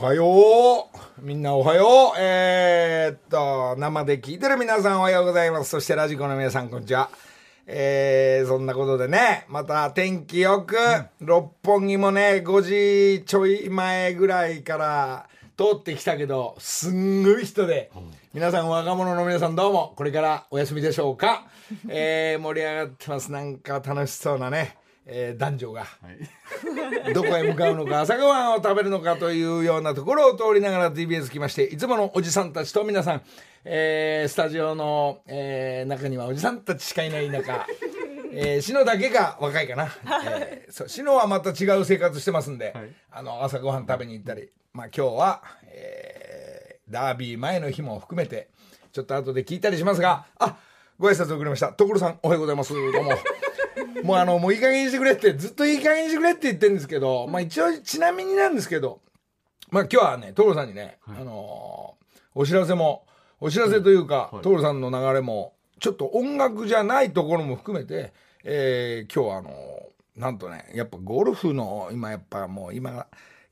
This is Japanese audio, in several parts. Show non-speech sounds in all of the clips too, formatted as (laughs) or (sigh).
はようみんなおはようえー、っと、生で聞いてる皆さんおはようございます。そしてラジコの皆さんこんにちは。えー、そんなことでね、また天気よく、六本木もね、5時ちょい前ぐらいから通ってきたけど、すんごい人で、皆さん若者の皆さんどうも、これからお休みでしょうか？えー、盛り上がってます。なんか楽しそうなね。えー、男女が、(laughs) どこへ向かうのか朝ごはんを食べるのかというようなところを通りながら TBS 来ましていつものおじさんたちと皆さん、えー、スタジオの、えー、中にはおじさんたちしかいない中、(laughs) えー、篠だけが若いかな、えー、そう篠はまた違う生活してますんで、はい、あの朝ごはん食べに行ったり、まあ、今日は、えー、ダービー前の日も含めてちょっと後で聞いたりしますがあご挨拶遅れました。所さんおはようございます。どうも。(laughs) もうあの、もういい加減にしてくれって、ずっといい加減にしてくれって言ってるんですけど、まあ一応、ちなみになんですけど、まあ今日はね、所さんにね、はい、あのー、お知らせも、お知らせというか、はい、所さんの流れも、ちょっと音楽じゃないところも含めて、えー、今日はあのー、なんとね、やっぱゴルフの、今やっぱもう今、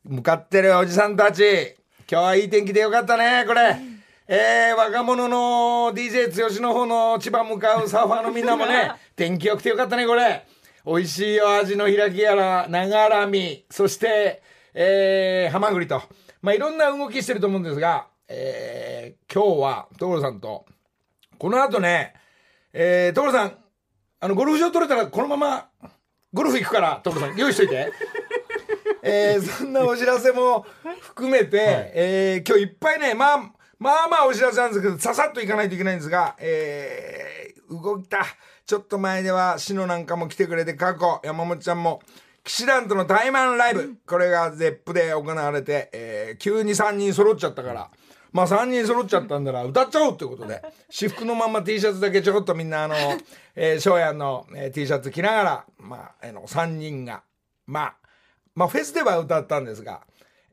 向かってるおじさんたち、今日はいい天気でよかったね、これ。えー、若者の DJ 剛の方の千葉向かうサーファーのみんなもね、(laughs) 天気良くてよかったね、これ。美味しいお味の開きやら、長らみ、そして、えー、ハマグリと。まあ、いろんな動きしてると思うんですが、えー、今日は、所さんと、この後ね、えー、所さん、あの、ゴルフ場取れたらこのまま、ゴルフ行くから、所さん、用意しといて。(laughs) えー、そんなお知らせも含めて、はい、えー、今日いっぱいね、まあ、まあまあお知らせなんですけど、ささっといかないといけないんですが、えー、動いた。ちょっと前では、シノなんかも来てくれて、過去、山本ちゃんも、騎士団との対マンライブ、これがゼップで行われて、えー、急に3人揃っちゃったから、まあ3人揃っちゃったんだら歌っちゃおうってことで、私服のまま T シャツだけちょこっとみんなあの、えー、翔やんの、えー、T シャツ着ながら、まあ、あの、3人が、まあ、まあフェスでは歌ったんですが、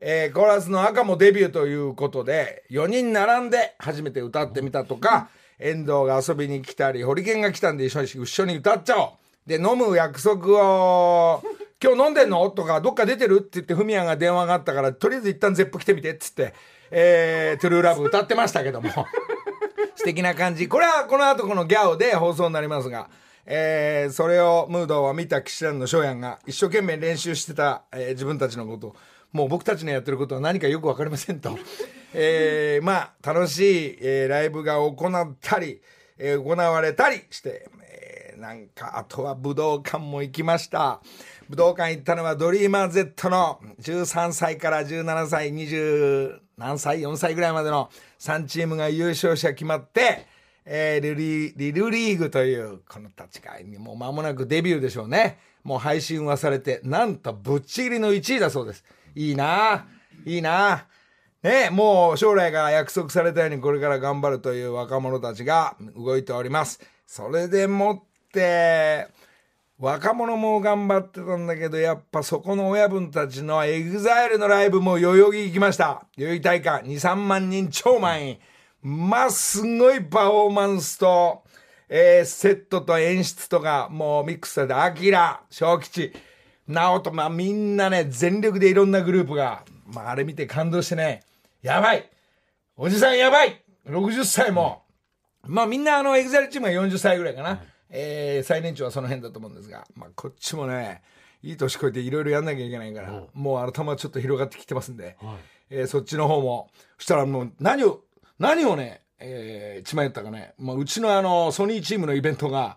えー、コーラスの赤もデビューということで、4人並んで初めて歌ってみたとか、遠藤が遊びに来たり、ホリケンが来たんで一緒に一緒に歌っちゃおう。で、飲む約束を、(laughs) 今日飲んでんの？とか、どっか出てる？って言って、フミヤが電話があったから、とりあえず一旦ゼップ来てみて、っつって、えー、トゥルーラブ歌ってましたけども。(laughs) 素敵な感じ。これはこの後このギャオで放送になりますが、えー、それを、ムードを見た騎士団の翔やんが、一生懸命練習してた、えー、自分たちのことを、もう僕たちのやってることは何かよく分かりませんと。(laughs) えー、まあ、楽しい、えー、ライブが行ったり、えー、行われたりして、えー、なんか、あとは武道館も行きました。武道館行ったのはドリーマー Z の13歳から17歳、20何歳 ?4 歳ぐらいまでの3チームが優勝者決まって、えー、リ、LIL LEAGUE というこの立ち会いにもう間もなくデビューでしょうね。もう配信はされて、なんとぶっちぎりの1位だそうです。いいないいなねもう将来が約束されたようにこれから頑張るという若者たちが動いております。それでもって、若者も頑張ってたんだけど、やっぱそこの親分たちの EXILE のライブも代々木行きました。代々木体育館2、3万人超満員。まあ、すごいパフォーマンスと、えー、セットと演出とか、もうミックスされて、 AKIRA、SHOKICHI、NAOTO、まあみんなね、全力でいろんなグループが、まああれ見て感動してね、やばい。おじさんやばい !60 歳も。まあみんなあの EXILE チームが40歳ぐらいかな。えー、最年長はその辺だと思うんですが、まあこっちもね、いい年越えていろいろやんなきゃいけないから、もう頭ちょっと広がってきてますんで、はい、えー、そっちの方も、そしたらもう何を、何をね、えー、血迷ったかね、まあ、うちのあの、ソニーチームのイベントが、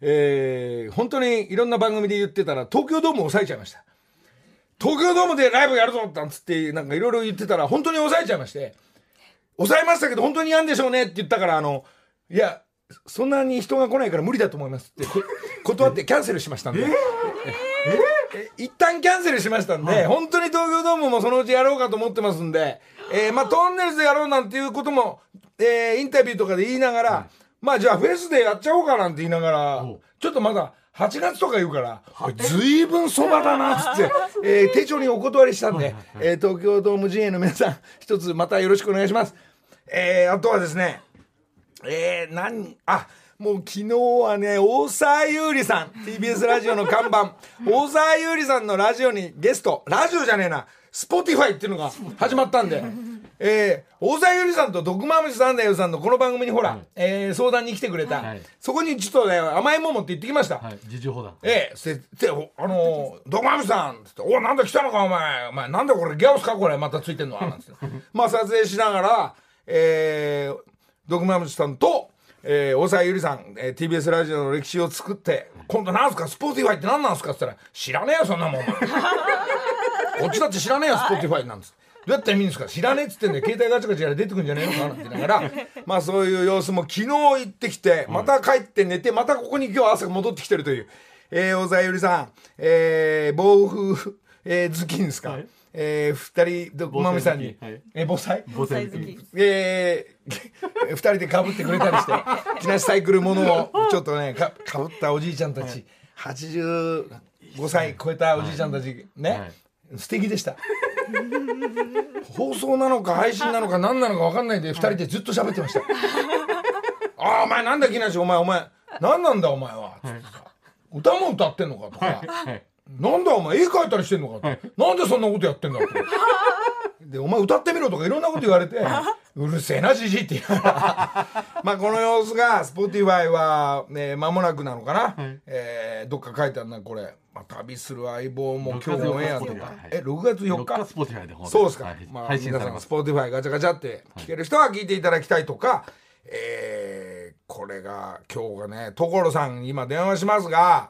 えー、本当にいろんな番組で言ってたら、東京ドームを抑えちゃいました。東京ドームでライブやるぞなんつって、なんかいろいろ言ってたら、本当に抑えちゃいまして、抑えましたけど、本当にやんでしょうねって言ったから、あの、いや、そんなに人が来ないから無理だと思いますって断ってキャンセルしましたんで。ええ一旦キャンセルしましたんで、はい、本当に東京ドームもそのうちやろうかと思ってますんで、えー、まあ、トンネルズでやろうなんていうことも、えー、インタビューとかで言いながら、はいまあじゃあフェスでやっちゃおうかなんて言いながら、ちょっとまだ8月とか言うから、ずいぶんそばだな、っ (laughs) つって、えー、手帳にお断りしたんで、えー、東京ドーム陣営の皆さん、一つまたよろしくお願いします。えー、あとはですね、えー、なんあ、もう昨日はね、大沢優里さん、TBS ラジオの看板、(laughs) 大沢優里さんのラジオにゲスト、ラジオじゃねえな、Spotify っていうのが始まったんで、えー、大沢ゆりさんと毒まむしサンダーよさんのこの番組にほら、はい。えー相談に来てくれた、はい。そこにちょっとね、甘いもん持って行ってきました。はい。自重砲弾ええ、せ、で、おあのー、ドクマムシさんつって、おなんだ来たのかお前、お前、なんだこれ、ギャオスかこれ、またついてんの？なんつって。(laughs) まあ、撮影しながら、えー、ドクマムシさんと、えー、大沢ゆりさん、えー、TBS ラジオの歴史を作って、今度なんすか、 Spotify って何なんすか？って言ったら、知らねえよ、そんなもん。(laughs) こっちだって知らねえよ、 Spotify なんつって。どうやって見るんですか？知らねえっつってんで、携帯ガチャガチャやら出てくんじゃねえのかなんて言いながら、まあそういう様子も昨日行ってきて、また帰って寝て、またここに今日朝戻ってきてるという、えー、大沢ゆりさん、えー、暴風、えー、頭巾ですか、はい。えー、二人、どまみさんに、はい。えー、防災？防災防災好き。えー、(laughs) 二人でかぶってくれたりして、木梨サイクルものをちょっとね、かかぶったおじいちゃんたち、85歳超えたおじいちゃんたち、ね、はい。素敵でした。(laughs) 放送なのか配信なのか何なのか分かんないんで、二人でずっと喋ってました。(laughs) ああ、お前なんだ木梨、お前、お前、何なんだお前は。つってさ歌も歌ってんのかとか。はい。なんだお前絵描いたりしてんのかって、なんでそんなことやってんだってでお前歌ってみろとかいろんなこと言われて (laughs) うるせえなじじいって言いながら。(laughs) まあこの様子が Spotify はね間もなくなのかな、えーどっか書いてあるなこれ、まあ、旅する相棒も今日オンエアと6月4か日え6月4 4日？日 Spotify で。そうですか、はい。まあ、皆さんされます。 Spotify ガチャガチャって聞ける人は聞いていただきたいとか、えーこれが今日がね所さん今電話しますが。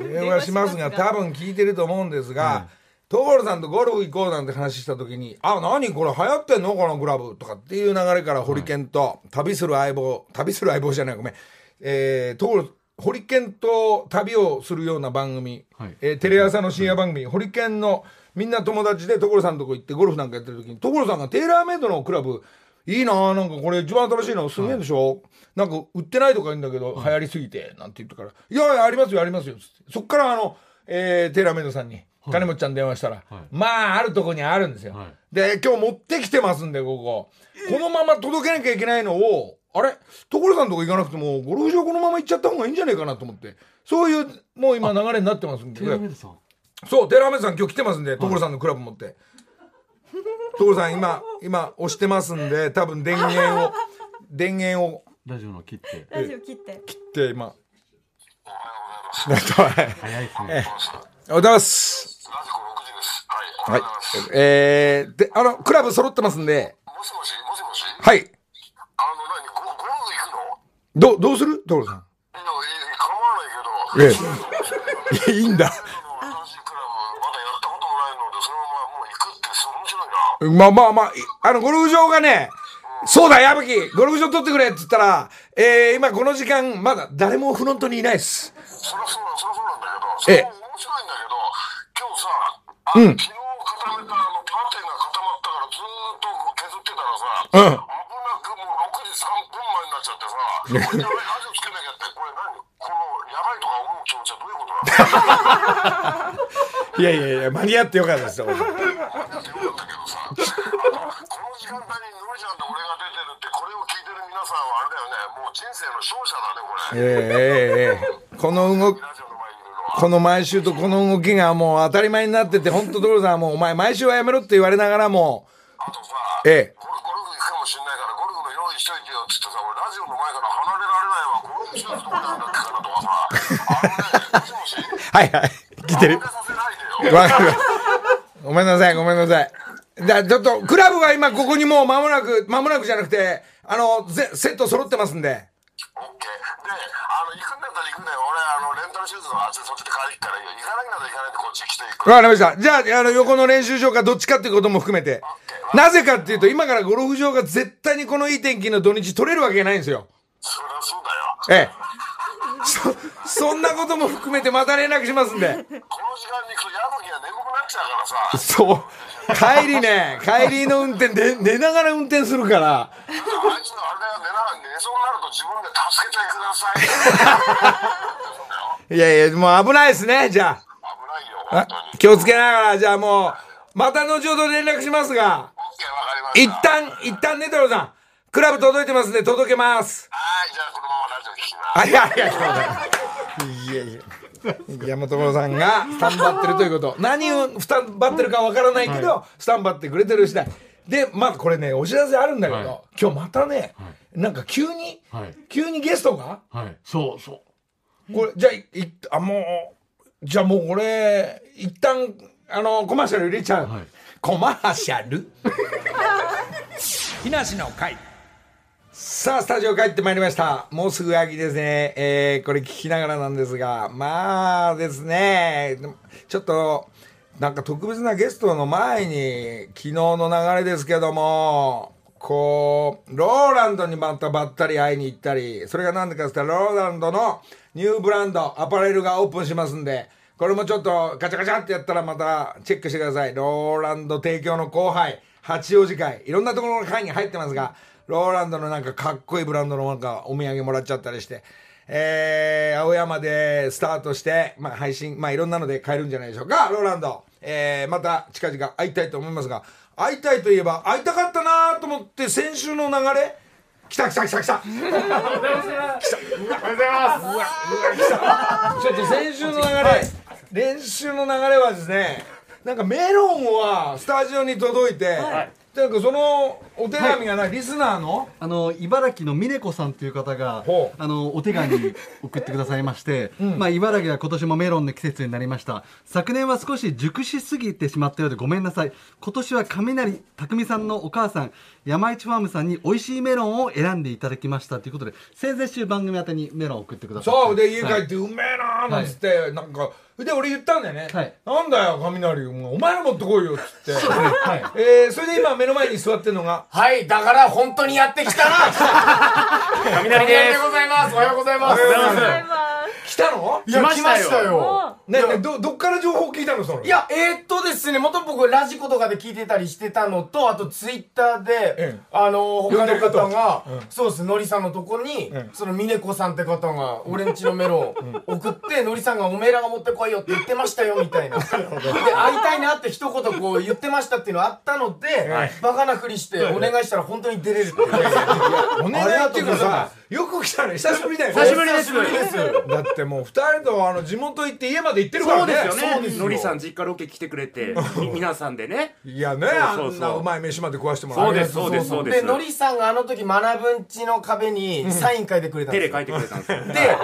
電話しますが多分聞いてると思うんですが、所さんとゴルフ行こうなんて話した時に「あ何これ流行ってんのこのクラブ」とかっていう流れからホリケンと旅する相棒旅する相棒じゃないごめん。えー、所ホリケンと旅をするような番組、はい。えーテレ朝の深夜番組、ホリケンのみんな友達で所さんのとこ行ってゴルフなんかやってる時に所さんがテーラーメイドのクラブいいなあなんかこれ一番新しいのすげえでしょ、なんか売ってないとか言うんだけど、流行りすぎてなんて言ってから「いやいやありますよありますよ」つって。そっからあの、えーテーラーメイドさんに金持ちちゃん電話したら、まああるとこにあるんですよ、はい。で今日持ってきてますんでここ。このまま届けなきゃいけないのをあれ？所さんとこ行かなくてもゴルフ場このまま行っちゃった方がいいんじゃないかなと思って。そういうもう今流れになってますんで。テラメドさん。そうテラーメイドさん今日来てますんで所さんのクラブ持って。所さん今今押してますんで多分電源を電源を。ラジオの切って。ラジオ切って。切って今。おはようございますラジコ6時です。はい。おはいはようございます。えー、であのクラブ揃ってますんで。もしもし、もしもし？はい。あの、何、ゴゴルフ行くの？どどうする？所さん。いや、いい構わないけど。ええ。いやいいんだ。まだやったこともないので、そのままもう行くって、すごい面白いな。まあまあまあ、いあの、ゴルフ場がね、そうだ、矢吹、ゴルフ場取ってくれって言ったら、えー、今この時間、まだ誰もフロントにいないです。そりゃそうなん、そりゃそうなんだけど、ええそれも面白いんだけど、今日さ、あ昨日固めたあのパテが固まったからずーっと削ってたらさ、うん危なくもう6時3分前になっちゃってさ、これやばい、つけなきゃって、これ何？この、やばいとか思う気持ちはどういうことなの？いやいやいや、間に合ってよかったですよ。だってよかったけどさ、この時間帯にのりちゃんと俺が出てるって、これを聞いてる皆さんはあれだよね、もう人生の勝者だね、これ。ええええええこの動き、この毎週とこの動きがもう当たり前になってて、本当ドロさんはもうお前毎週はやめろって言われながらも、あとさ、ええゴルゴルフ行くかもしんないから、ゴルフの用意しといてよっつってさ、俺ラジオの前から離れられないわ、ゴルフしないとどこなんだっけかなとかさ、あのね、もしもし、はいはい、来てる？(laughs) ごめんなさい、ごめんなさい。じゃあちょっと、クラブが今ここにもう間もなく、間もなくじゃなくて、あの、ぜセット揃ってますんで。オッケー。で、あの、行くんだったら行くね。俺、あの、レンタルシューズのあっちでそっちで買いに行くからいいよ。行かなきゃ行かないでこっち来て行く。わかりました。じゃあ、あの、横の練習場かどっちかっていうことも含めて。なぜかっていうと、今からゴルフ場が絶対にこのいい天気の土日取れるわけないんですよ。そりゃそうだよ。ええ。そ、(laughs) そんなことも含めてまた連絡しますんで。この時間に行くと、矢吹が眠くなっちゃうからさ。そう。帰りね、帰りの運転で、寝ながら運転するから。あいつのあれだよ、寝な寝そうになると自分で助けてください。いやいや、もう危ないですね、じゃあ。危ないよ。気をつけながら、じゃあもう、また後ほど連絡しますが。一旦、一旦ね、太郎さん、クラブ届いてますんで届けます。はい、じゃあこのままラジオ聞きます。いや、いやいやいや。(laughs) 山所さんがスタンバってるということ。何をスタンバってるかわからないけど、スタンバってくれてる次第。で、まあこれね、お知らせあるんだけど、はい今日またね、なんか急に、はい急にゲストが、はい。そうそう。これ、じゃあ、い、いあ、もう、じゃあもうこれ、一旦、あの、コマーシャル入れちゃう。はいコマーシャル？(laughs) (laughs) 木梨の会。さあ、スタジオ帰ってまいりました。もうすぐ秋ですね。えー、これ聞きながらなんですが、まあですね、ちょっと、なんか特別なゲストの前に、昨日の流れですけども、こう、ローランドにまたばったり会いに行ったり、それが何でかって言ったら、ローランドのニューブランド、アパレルがオープンしますんで、これもちょっとガチャガチャってやったらまたチェックしてください。ローランド提供の後輩、八王子会、いろんなところの会に入ってますが、ローランドのなんかかっこいいブランドのなんかお土産もらっちゃったりして、えー、青山でスタートして、まあ配信、まあいろんなので買えるんじゃないでしょうか、ローランド。えー、また近々会いたいと思いますが、会いたいといえば会いたかったなと思って先週の流れ、来た来た来た来たおはようございます。うわ、うわ、来た。ちょっと先週の流れ、練習の流れはですね、なんかメロンはスタジオに届いて、なんかそのお手紙がな、リスナーの、あの茨城の峰子さんという方があのお手紙送ってくださいまして、(laughs) まあ、茨城は今年もメロンの季節になりました。昨年は少し熟しすぎてしまったようでごめんなさい。今年は雷匠さんのお母さん山市ファームさんに美味しいメロンを選んでいただきましたということで先々週番組宛てにメロンを送ってくださいそう、で家帰はい。ってうめえなーなんつって、なんか、で俺言ったんだよね、はい。なんだよ雷お前ら持ってこいよっつって、(laughs) はい。えー、それで今目の前に座ってるのがはい、だから本当にやってきたな。(laughs) 雷でございます。おはようございます。おはようござい来たの？いや、来ましたよ。ねねどどっから情報聞いたのその？いや、えー、っとですね、元々僕、ラジコとかで聞いてたりしてたのと、あとツイッターで、ええ。あの他の方方。が、そうです、のりさんのとこに、ええその峰子さんって方が、俺んちのメロン送って、のりさんがおめえらが持ってこいよって言ってましたよ、みたいな。(laughs) で、会いたいなって一言こう言ってましたっていうのあったので、バカなふりしてお願いしたら本当に出れるっていう。お願いっていうかさよく来たね。久しぶりだよね。久しぶりです。だってもう二人とあの地元行って家まで行ってるからね。そうですよね。そうですよ。のりさん実家ロケ来てくれてみ皆さんでね。いやねそうそうそう。あんなうまい飯まで食わしてもらそうですそうですそうです。で、のりさんがあの時、学ぶんちの壁にサイン書いてくれたんですよ。手で書いてくれたんですよ。で、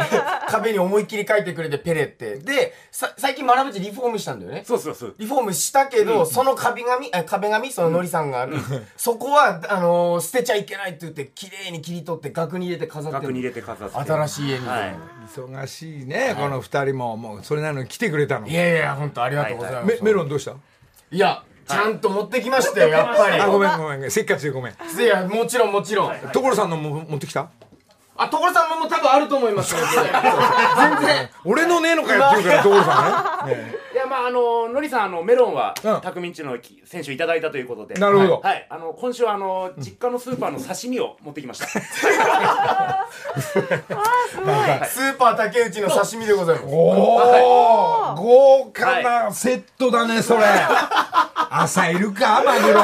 壁に思いっきり書いてくれて、ペレって。で、さ最近学ぶんちリフォームしたんだよね。そうそうそう。リフォームしたけど、その壁紙、あ壁紙、そののりさんがある、そこは、あのー捨てちゃいけないって言って、綺麗に切り取って、額に入れて飾ってる。額に入れて飾って。新しい家みたいな。はい。忙しいねこの二人も。もうそれなのに来てくれたの。い、やいや、本当ありがとうございます。メメロンどうした？いや、ちゃんと持ってきましたよ、やっぱり。あごめんごめんせっかちでごめん。いや、もちろんもちろん。所さんのも持ってきた？あ、所さんも多分あると思います (laughs) 全然。俺のねえのかよって言うから所さんね。ね (laughs) いやまああののりさんあのメロンはうん。匠んちのき選手いただいたということで。なるほど。はい。あの今週はあの実家のスーパーの刺身を持ってきました。スーパー竹内の刺身でございます。おお豪華なセットだねそれ。(laughs) 朝いるかマグロ。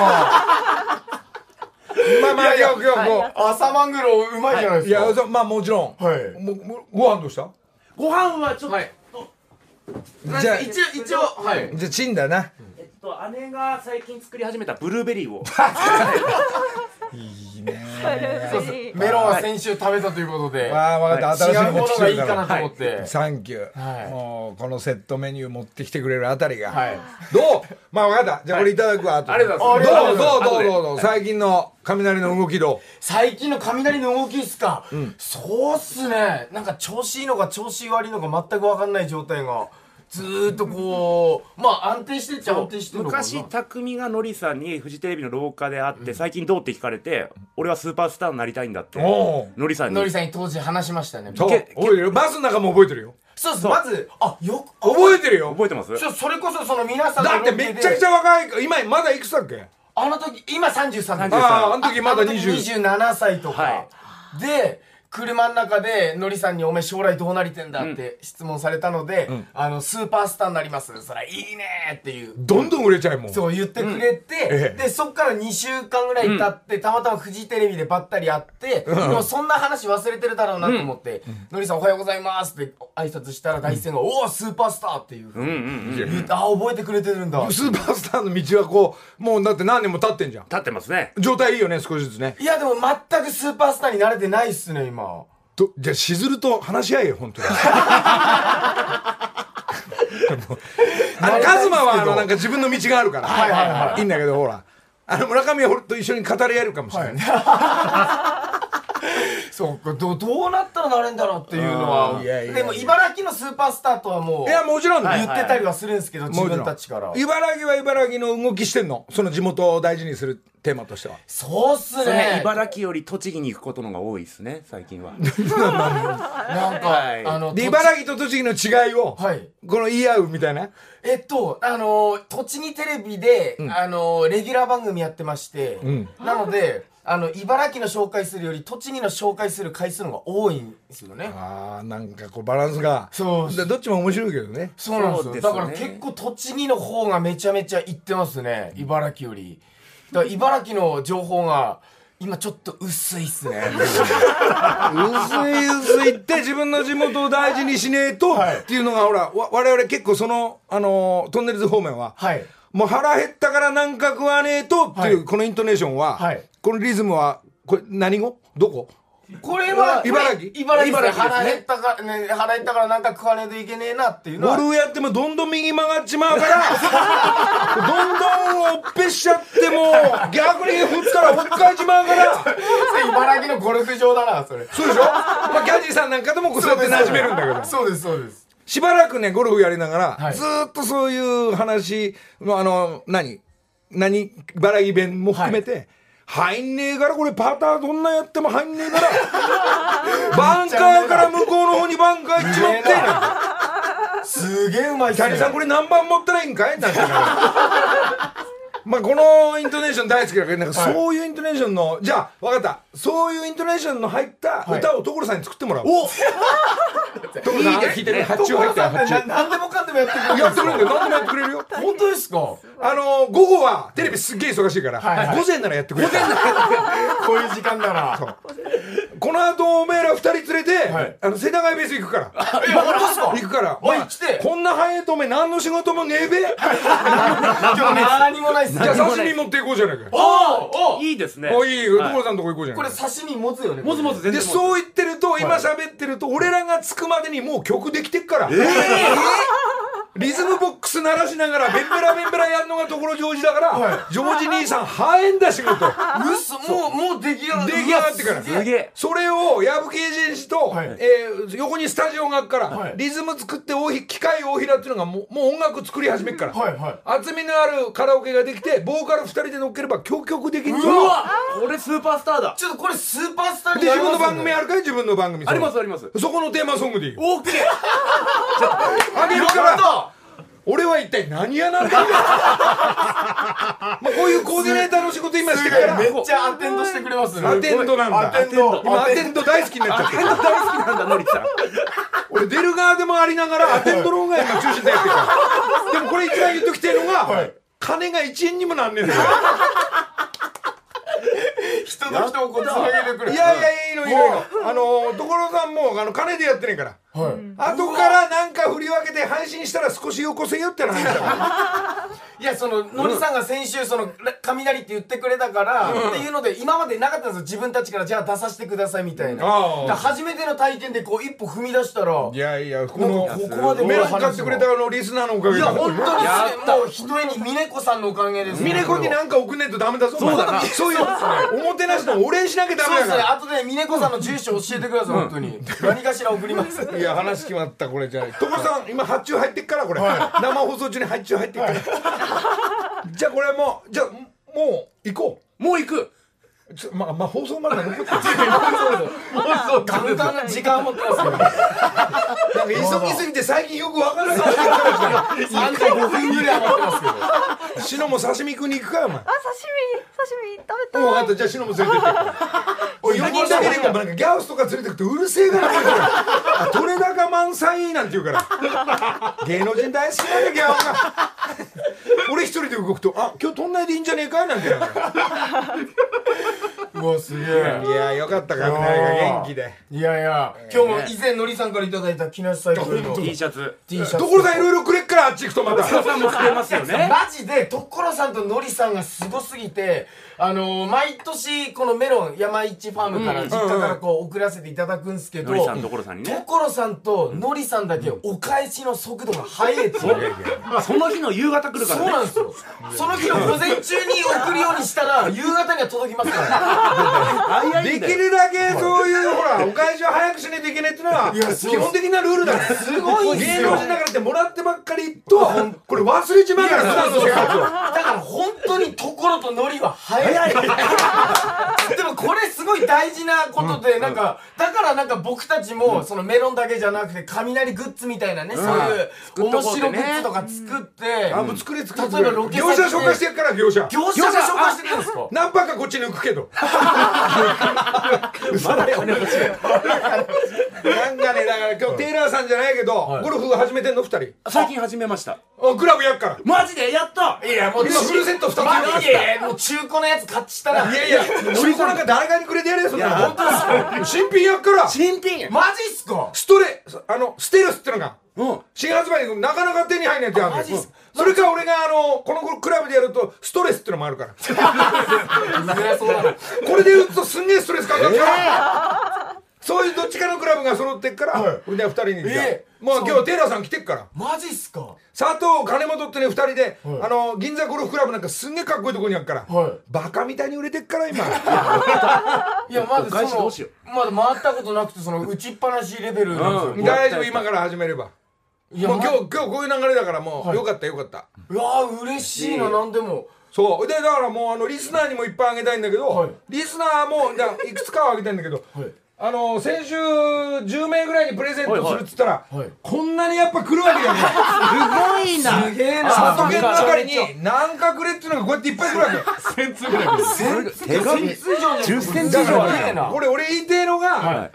まあまあいやいや今日今日今朝マグロうまいじゃないですか。やそうまあもちろん。はい。ももご飯どうした？ご飯はちょっと、はいじゃあ一応、一応、はい。じゃあチンだな。えっと姉が最近作り始めたブルーベリーを。(laughs) (laughs) いいねメロンは先週食べたということで。わあ分かった。新しいの違うものがいいからなと思って。サンキュー、はい。もうこのセットメニュー持ってきてくれるあたりが、はい。どう？まあ分かった。じゃあこれいただくわ、ありがとうございます。どう？ありがとうございます。どう？どう？どうどう？最近の雷の動きど最近の雷の動きっすか、そうっすね。なんか調子いいのか調子悪いのか全くわかんない状態が。ずーっとこう、まあ安定してっちゃ安定してるのかな。昔匠がのりさんにフジテレビの廊下で会って、最近どうって聞かれて俺はスーパースターになりたいんだってうおのりさんに。のりさんに当時話しましたね。そうけ覚えてるよバスの中も覚えてるよ。そうです。まず、あ、よく、覚えてるよ。覚えてます？それこそその皆さんのだってめちゃくちゃ若い今まだいくつだっけ？あの時、今33です。33あああの時まだあの時20 27歳とか。はで、車の中でのりさんに「お前将来どうなりてんだ?」って質問されたので、あのスーパースターになります。そらいいねっていう。どんどん売れちゃうもん。そう言ってくれて、ええでそっから2週間ぐらい経って、たまたまフジテレビでばったり会って、でもそんな話忘れてるだろうなと思って「のりさんおはようございます」って挨拶したら大戦が「おおスーパースター!」っていうふうに言って、あ覚えてくれてるんだ。スーパースターの道はこう、もうだって何年も経ってんじゃん。立ってますね。状態いいよね、少しずつね。いやでも全くスーパースターに慣れてないっすね今とじゃあ、しずると話し合えよ、本当に。(laughs) あの、カズマは、あの、なんか自分の道があるから。はいはいはい。いいんだけど、ほら。あの、村上と一緒に語り合えるかもしれない。(laughs) そうかどどうなったらなれんだろうっていうのは。うんいやいやいや。でも茨城のスーパースターとはもういや、もちろん。ね。言ってたりはするんですけど、自分たちから茨城は茨城の動きしてんの。その地元を大事にするテーマとしては。そうっすね茨城より栃木に行くことのが多いですね最近は (laughs) なんか、はいあの茨城と栃木の違いを、はいこの言い合うみたいな？えっと、あのー栃木テレビで、あのーレギュラー番組やってまして、んなので、あの、茨城の紹介するより、栃木の紹介する回数の方が多いんですよね。ああ、なんかこうバランスが。そうでどっちも面白いけどね。そうなんですよ。そうですねだから結構栃木の方がめちゃめちゃ行ってますね。茨城より。だから茨城の情報が、今ちょっと薄いっすね。薄い薄いって自分の地元を大事にしねえと、はいっていうのがほらわ我々結構その、あのートンネルズ方面は、はい。もう腹減ったからなんか食わねえとっていう、はいこのイントネーションは、はいこのリズムはこれ何語？どこ？これは、茨城？茨城ですね。腹減ったか、ね、腹減ったからなんか食わねえといけねえなっていうのは。ゴルフやってもどんどん右曲がっちまうから (laughs) どんどんおっぺしちゃっても逆に振ったらほっかいちまうから茨城のゴルフ場だな、それ。そうでしょ、まあ、キャンジーさんなんかでもこうやって馴染めるんだけどそうです、そうです。しばらくね、ゴルフやりながら、はいずーっとそういう話の、あの、何？何？茨城弁も含めて、入んねえから、これパターどんなやっても入んねえから、バンカーから向こうの方にバンカー行っちまって、すげえうまいっすね。キャリーさんこれ何番持ったらいいんかい？なんて。まあこのイントネーション大好きだけど、なんかはい。そういうイントネーションの、じゃあ、わかった。そういうイントネーションの入った歌を所さんに作ってもらおう。お所さん弾いてる。発注入ってる、発注。ななんでもかんでもやってくれるやってくれるよ。何でもやってくれるよ。本当ですか？あの午後はテレビすっげえ忙しいから、はいはい。午前ならやってくれた。こういう時間だな。この後おめえら二人連れて、はい。あの世田谷ベース行くから。え、本当ですか？行くから、おい来て。こんな早いとおめえ何の仕事もねえべ。何もないっすゃあ刺身持っていこうじゃないかよおおいいですね。おいい。所さんのとこ行こうじゃないかこれ刺身持つよねもずもず全で然そう言ってると今喋ってると俺らが着くまでにもう曲できてっから、リズムボックス鳴らしながらベンベラベンベラやるのが所ジョージだから、ジョージ兄さん早えんだ仕事うもう。もう出来上が出来上がってから。すげえ。それを矢吹エージェンシーと、はい。えー横にスタジオがあるから、はい。リズム作って大ひ機械大平っていうのがもうもう音楽作り始めっから、はいはい。厚みのあるカラオケができてボーカル2人で乗っければ曲曲できる。ぞうわ。これスーパースターだ。ちょっとこれスーパースターにで自分の番組ああるかい？自分の番組。ありますそあります。れそこのテーマソングでいいよ。オーケー。(laughs) あげるから俺は一体何やなんだ？(laughs) まあこういうコーディネーターの仕事今してるから。めっちゃアテンドしてくれますね。アテンドなんだ。アテンド。今アテンド大好きになっちゃってる。大好きなんだのりさん。俺出る側でもありながらアテンドの方が今中心でやってるから。でもこれ一番言っときてるのが、はい。金が1円にもなんねえんだよ。人と人をこうつなげてくれいやいやいいのいいのいいの。あの所さんもあの金でやってねえからはい。後からなんか振り分けて配信したら少しよこせよって話だから。(laughs) いやそののりさんが先週その雷って言ってくれたから、っていうので今までなかったんですよ。自分たちからじゃあ出させてくださいみたいな。初めての体験でこう一歩踏み出したらいやいやこのかここまでメロン買ってくれたあのリスナーのおかげいやだ本当にもうひとえに峰子さんのおかげです。峰子になんか送んねえとダメだぞそうだなそういうおもてなしのお礼しなきゃダそうですね。メだか後で峰子さんの住所教えてください本当に。何かしら送ります。らいや話決まったこれじゃ所さん今発注入ってっからこれ。生放送中に発注入ってっから。(laughs) じゃあこれもうじゃあもう行こもう行くまあまあ放送まで残ってる。ガンガン時間持ってますよなんか急ぎすぎて最近よくわからなく (laughs) なってきた35分ぐらい余ってますけどシノも刺身食いに行くか。お前あ刺身刺身食べたもう分か。ったじゃあシノも連れてっておい4人だけで行くか。らなんか。ギャオスとか。連れてくとうるせえ取れ高満載なんて言うか。ら芸能人大好きなんだギャオが俺一人で動くとあ今日取んないでいいんじゃねえか。なんて言うか。ら (laughs) うわすげえ。いやよかった雷が元気で。いやいや今日も以前のりさんからいただいた木梨サイクルの T シャツ。T シャツ。所さんいろいろくれっからあっち行くとまた。さんもくれますよねマジで所さんとのりさんがすごすぎてあのー毎年このメロン山一ファームから実家からこう送らせていただくんですけどのりさん所さんにね。所さんとのりさんだけお返しの速度が速いっていう。その日の夕方来るからね。そうなんですよ。その日の午前中に送るようにしたら夕方には届きますから (laughs) できるだけそういうほらお返しを早くしないといけないっていうのは基本的なルールだから。すごいんですよ芸能人だからってもらってばっかりとこれ忘れちまうからだから本当に所とのりは早い。(laughs) でもこれすごい大事なことで、なんかだからなんか僕たちもそのメロンだけじゃなくて雷グッズみたいなね、そういう面白グッズとか作って、あもう作れ作れ。例えばロケ業者紹介してやっから業者。業者が紹介してるんですか？何パーかこっちに浮くけどま (laughs) だ金欲しいなんかねだから今日テイラーさんじゃないけどゴルフ始めてんの二人。最近始めました。あクラブやっから。マジで？やった！いやもう今フルセット二ついやいやもう中古のやつ買っちったらいやいや中古なんか誰かにくれてやれよそんなの？いや本当ですか新品やっから。新品マジっすか？ストレあのステルスってのがうん。新発売でなかなか手に入んないってあるマジっす。それか俺があのこのクラブでやるとストレスってのもあるから。(laughs) これで打つとすんげえストレスかかるから、そういうどっちかのクラブが揃ってっから、はい。俺で二人にじゃあ、ええ。もう。今日テイラーさん来てっから。マジっすか？佐藤金本ってね二人で、はい。あの銀座ゴルフクラブなんかすんげえかっこいいとこにあるから、はい。バカみたいに売れてっから今。いやまお返だそのまだ回ったことなくてその打ちっぱなしレベルなんですよ、大丈夫今から始めればいやまもう今日今日こういう流れだからもう、はい。よかったよかった。うわー嬉しいな何でも。そう。でだからもうあのリスナーにもいっぱいあげたいんだけど、はい。リスナーもだからいくつかはあげたいんだけど、(laughs) はい。あの先週10名ぐらいにプレゼントするっつったら、はい。こんなにやっぱ来るわけだよねすな。すげえな。佐藤家の中に何かくれっていうのがこうやっていっぱい来るわけ。1000通ぐらい来る。手紙10センチ以上あるじゃんなこれ俺言いてえのが、はい。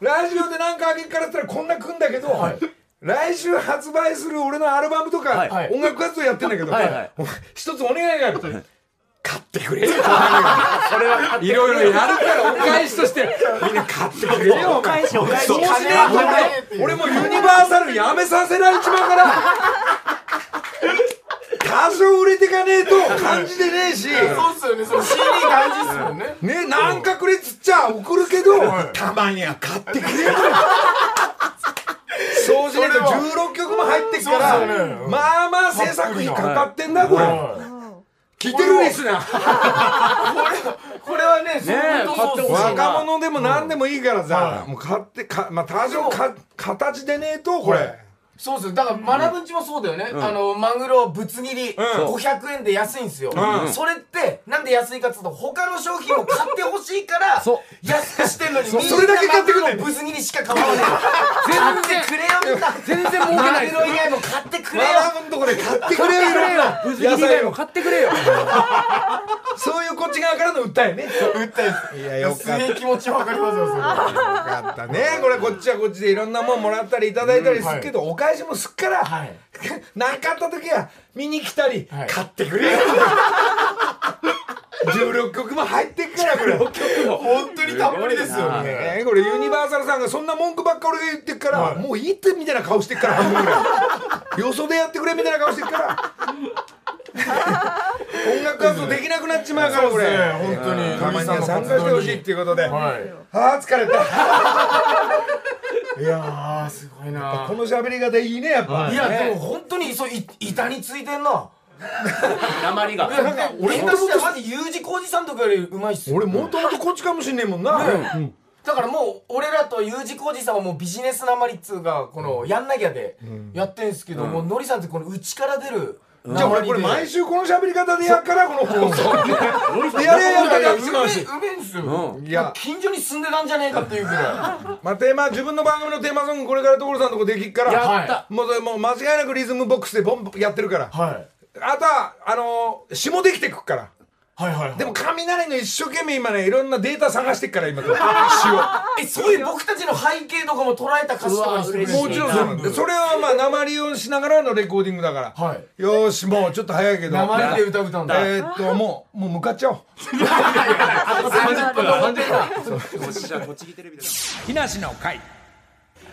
ラジオで何かあげっからって言ったらこんな来んだけど、はい来週発売する俺のアルバムとか、はい。音楽活動やってんだけど、はいはい。お前一つお願いがある、買ってくれよ。(laughs) それはいろいろやるからお返しとしてみんな買ってくれよお前。返しお返し。そうしねえと俺俺もうユニバーサルやめさせられちまうから。多少売れてかねえと感じでねえし。そうっすよねその CD 大事っすもんね。ねなんかくれっつっちゃ送るけどたまには買ってくれよそうしないと16曲も入ってっからまあまあ制作費かかってんだこれは聞いてるリスナーいこれはね若者でも何でもいいからさは、い。もう買ってか、まあ、多少か形でねえとこれ、はいそうっすよ。だから学ぶんちもそうだよね、あのマグロぶつ切り、ん。500円で安いんですよ、うん。それってなんで安いかっつうと他の商品を買ってほしいから安くしてんのにみんなそれだけ買ってくんだよマグロぶつ切りしか買わない買ってくれよみたいな全然儲けないマグロ以外も買ってくれよ。学ぶんとこで買ってくれよいろいろ。ぶず切り以外も買ってくれよ。(laughs) そういうこっち側からの訴えね。売ったやついやよかった。すげえ気持ちわかりますよそれ。よかったね。これこっちはこっちでいろんなもんもらったりいただいたりするけど、お返しもすっから、はい。(laughs) 何かあった時は見に来たり、はい。買ってくれよ。(laughs) 16曲も入ってっからこれ。本当にたっぷりですよね。ねこれユニバーサルさんがそんな文句ばっか俺が言ってっから、はい。もういいってみたいな顔してっからよそでやってくれみたいな顔してっから (laughs) 音楽活動できなくなっちまうからこれ、本当に。たまには参加してほしいっていうことで、はい。ああ疲れた。(laughs) いやーすごいな。この喋り方いいねやっぱ、い。やねでも本当にそうい板についてんな。鉛 (laughs) がいやなんか俺としてはマジ U 字工事さんとかよりうまいっすよ。俺もともとこっちかもしんねえもんな、うん。だからもう俺らと U 字工事さんはもうビジネスなまりっつうかこのやんなきゃでやってんすけどもうのりさんってこの内から出るじゃあ俺これ毎週この喋り方でやっからこの放送。でやれややったらうめう。めん。すよいや。近所に住んでたんじゃねえかっていう。ぐらいまあテーマ自分の番組のテーマソングこれから所さんのとこできっからやった。もうもう間違いなくリズムボックスでボンやってるから。はい。あとはあのー霜できてくっからはいはいはい。でも雷の一生懸命今ねいろんなデータ探してっから今塩 (laughs) えそういう僕たちの背景とかも捉えた歌詞とかもちろん。それはまあ生利用しながらのレコーディングだから、はい。よーしもうちょっと早いけど。生で歌歌うんだ。えーっともうもう向かっちゃおう。30分30分こっちじゃ栃木テレビで木梨の会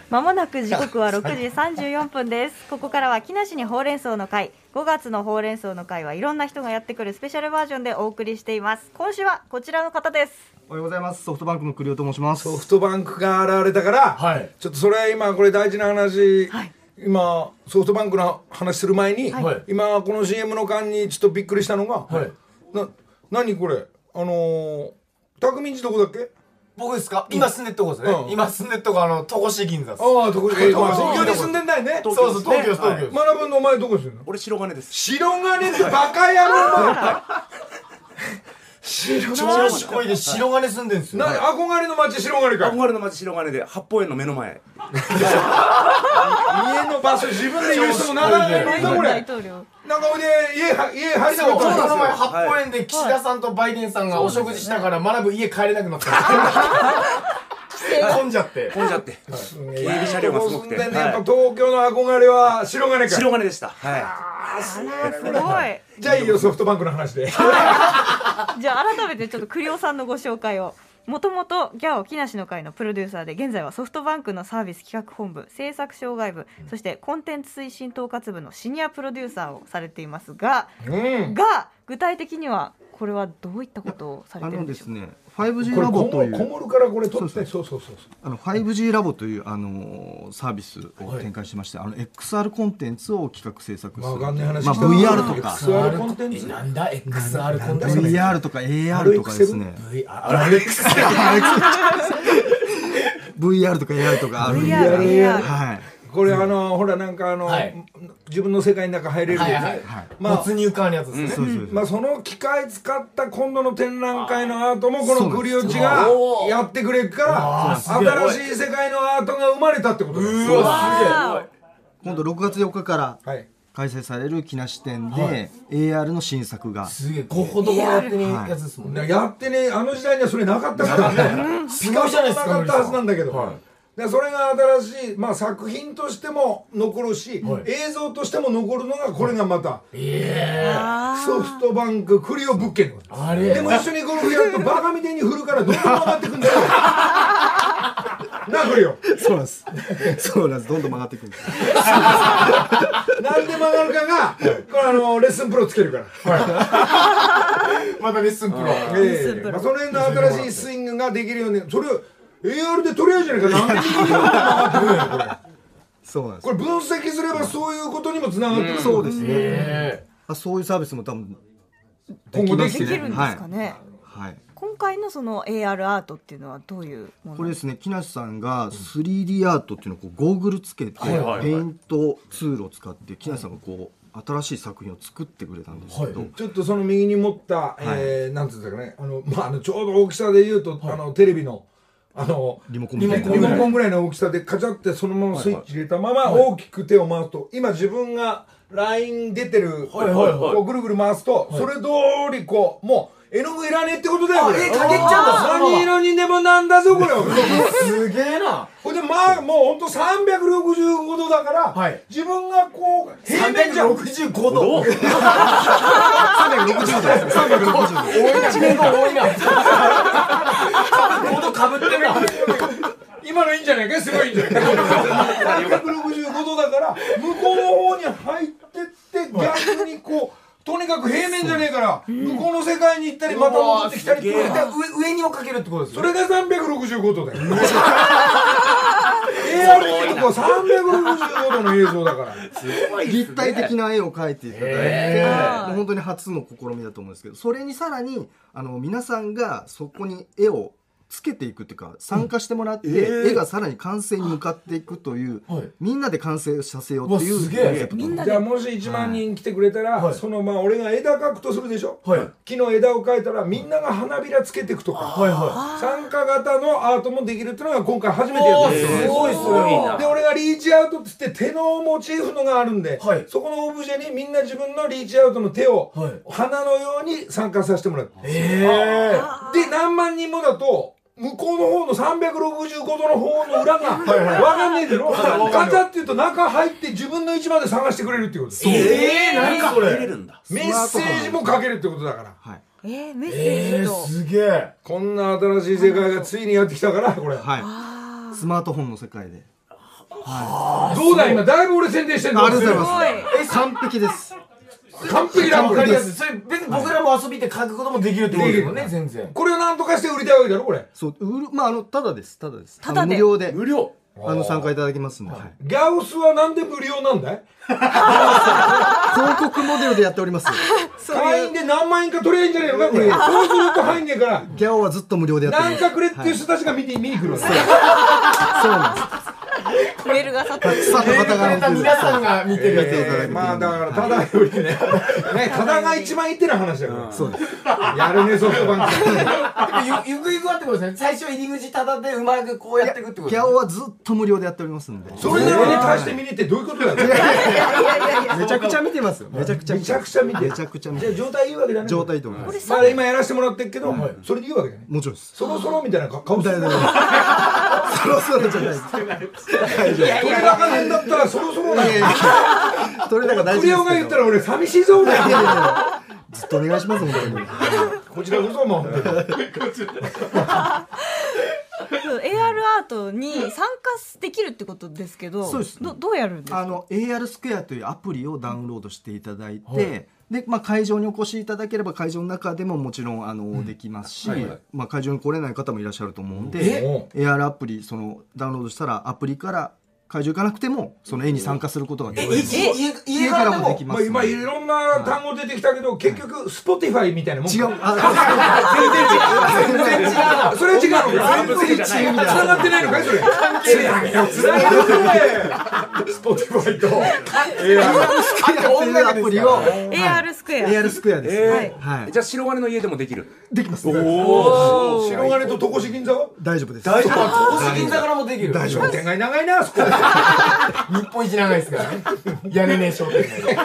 まもなく時刻は6時34分です。ここからは木梨にほうれん草の会。5月のほうれん草の会はいろんな人がやってくるスペシャルバージョンでお送りしています。今週はこちらの方です。おはようございます。ソフトバンクの栗尾と申します。ソフトバンクが現れたから、はい。ちょっとそれ今これ大事な話、はい。今ソフトバンクの話する前に、はい。今この CM の間にちょっとびっくりしたのが、はい。な何これ？あのー、匠んちどこだっけ？僕ですか？今住んでるとこですね、うん。今住んでるとこあの戸越銀座です。ああどこえーまあ東京に住んでんだよね。そうそう東京です東京です、学ぶのお前どこ住んでんの？俺白金です。白金ってバカ野郎白調子こいで白金住んでるんですよ。な憧れの町白金か憧れの町白金で八方園の目の前家の場所自分で言う人もなかなかいるぞこれ大統領。なんかほいで家家入りたこかったんですよの前八方園で岸田さんとバイデンさんがお食事したから学ぶ家帰れなくなった混んじゃって混んじゃって警備車両がすごくてやっぱ東京の憧れは白金か白金でしたはいすごい。じゃあいいよソフトバンクの話でじゃあ改めてちょっと栗尾さんのご紹介を。もともとギャオ木梨の会のプロデューサーで現在はソフトバンクのサービス企画本部制作障害部そしてコンテンツ推進統括部のシニアプロデューサーをされていますが、うん。が具体的にはこれはどういったことをされあてるんでしょうか？のですね 5G これこラボというもこもるからこれ取ってそうそうそう。あの 5G ラボというあのサービスを展開しまして、あの XR コンテンツを企画制作する、わかんない話まあ、した VR とか。XR コンテンツ？なんだ？XR コンテンツ？VR とか AR とかですね。VR (laughs) とか AR とかあるんで。VR AR はいこれあのほらなんかあのはい。自分の世界の中入れるやつまあ没入感のやつですね、その機械使った今度の展覧会のアートもこの栗内そうがやってくれるから新しい世界のアートが生まれたってことです。うわわ今度6月4日からはい。開催される木梨店で AR の新作が。すげえ。ゴッホとかやってねはいやつですもんね、やってねあの時代にはそれなかったからね。ピカソもなかったはずなんだけど、はいでそれが新しい、まあ、作品としても残るし、はい。映像としても残るのがこれがまた、あソフトバンククリオ物件ででも一緒にゴルフやるとバカみたいに振るからどんどん曲がってくんだよ。なクリオそうなんです。そうなんです。どんどん曲がっていくんですなんで曲がるかが、これあのレッスンプロつけるから、(laughs) またレッスンプロ。ええ。まあ、その辺の新しいスイングができるようにそれを AR で撮りゃいいじゃないか何でもいいよ。曲がってくこれそうなんです。これ分析すればそういうことにもつながってくる、そうですね。え。あそういうサービスも多分今後できできるんですかね、はい、はい。今回のその AR アートっていうのはどういうもの？これですね木梨さんが 3D アートっていうのをこうゴーグルつけて、はいはいはい。ペイントツールを使って木梨さんがこう新しい作品を作ってくれたんですけど、ちょっとその右に持った、えーなんつうんですかね。あの、まあ、あのちょうど大きさで言うと、あのテレビのあのリモコンリモコンぐらいの大きさでカチャってそのままスイッチ入れたまま大きく手を回すと今自分がライン出てる、こうぐるぐる回すと、それ通りこうもう絵の具いらねえってことだよこれ。えかけちゃう。んだ何色にでもなんだぞこれ。(laughs) すげえな。ほいでまあもうほんと365度だから、はい。自分がこう平面じゃん。365度ど360度です360度。多いな多いな5度。かぶってるな今のいいんじゃないかすごいんじゃないか。365度だから向こうの方に入ってって逆にこうとにかく平面じゃねえから向こうの世界に行ったりまた戻ってきたりって上上にもかけるってことですよそれが365度だよ。(laughs) AR とこは365度の映像だから。立体的な絵を描いていただいて、本当に初の試みだと思うんですけどそれにさらにあの皆さんがそこに絵をつけていくっていうか参加してもらって、絵がさらに完成に向かっていくという、はい。みんなで完成させようっていううわすげえ。コンセプトみんなじゃあもし1万人来てくれたら、はい。そのまあ俺が枝描くとするでしょ、はい。木の枝を描いたらみんなが花びらつけていくとか、はいは参加型のアートもできるっていうのが今回初めてやったんですよ。おーすごいそれいで俺がリーチアウトっつって手のモチーフのがあるんで、はい。そこのオブジェにみんな自分のリーチアウトの手をはい。花のように参加させてもらう、で何万人もだと向こうの方の365度の方の裏が分かんねえだろ？ガチャっていうと中入って自分の位置まで探してくれるっていうこと。ですえー、何そ入れ？れるんだメッセージも書けるってことだから。はい、えー、メッセえー、ージと、すげえ。こんな新しい世界がついにやってきたからこれ。はい、スマートフォンの世界で。どうだ今？だいぶ俺宣伝してるありがとうございす。ます完璧です完璧だこれわかりやす。いそれ別に僕らも遊びで書くこともできるってことですもんね全然。これをなんとかして売りたいわけだろこれ。そう売るまああのただですただです。ただ無料で無料。あの参加いただけますんで、はい。ギャオスはなんで無料なんだい？広告モデルでやっております。(laughs) 会員で何万円か取りゃいいんじゃねえのかこれ。そうすると入んねえから。ギャオはずっと無料でやっておりますなんかくれっていう人たちが見て見に来るわけそうなんですメールが殺到たくさんの方が皆さんが見てるやつえーまあだから。ただよりねねただが一番いってな話だからそうですやるねソフトバンク。ゆゆくゆくはってことですね最初入り口ただでうまくこうやっていくってことギャオはずっと無料でやっておりますんで。それなのに対して見に行ってどういうことだよめちゃくちゃ見てますよめちゃくちゃめちゃくちゃ見てめちゃくちゃ見てじゃあ状態いいわけだね状態と思いますまあ今やらせてもらってるけどそれでいいわけだねもちろんですそろそろみたいな顔する大丈夫ですそろそろじゃないです大丈夫取り高ねんだったらそろそろだよ。それだから大クレオが丈夫ですけど。言ったら俺寂しいぞずっとお願いします本当にこちらこそもう AR アートに参加できるってことですけどそうです。どどうやるんですか？あの AR スクエアというアプリをダウンロードしていただいて、でまあ、会場にお越しいただければ会場の中でももちろんあの、できますし、まあ、会場に来れない方もいらっしゃると思うんで AR アプリそのダウンロードしたらアプリから会場行かなくてもその絵に参加することができます家かららも？できます。まあ今い。ろんな単語出てきたけど結局 Spotify みたいなもん違う。あ (laughs) 全然違う。それ違う。のか全然違う。繋がってないのかいそれ関係ない繋がるね Spotify と音楽アプリを AR スクエア AR スクエアです、えはいじゃあ白金の家でもできるできます白金と戸越銀座は大丈夫です大丈夫戸越銀座からもできる大商店街長いなあそこ (laughs) 日本一長いですからね。屋根ね商店街。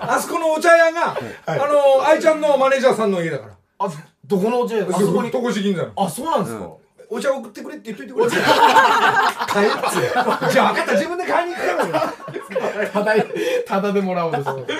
あそこのお茶屋があの愛ちゃんのマネージャーさんの家だから。あどこのお茶屋あそこに。戸越銀座の。あそうなんですか？お茶送ってくれって言っといてくれ。(laughs) 買えって。じゃあ分かった。自分で買いに行くからただただでもらおうとして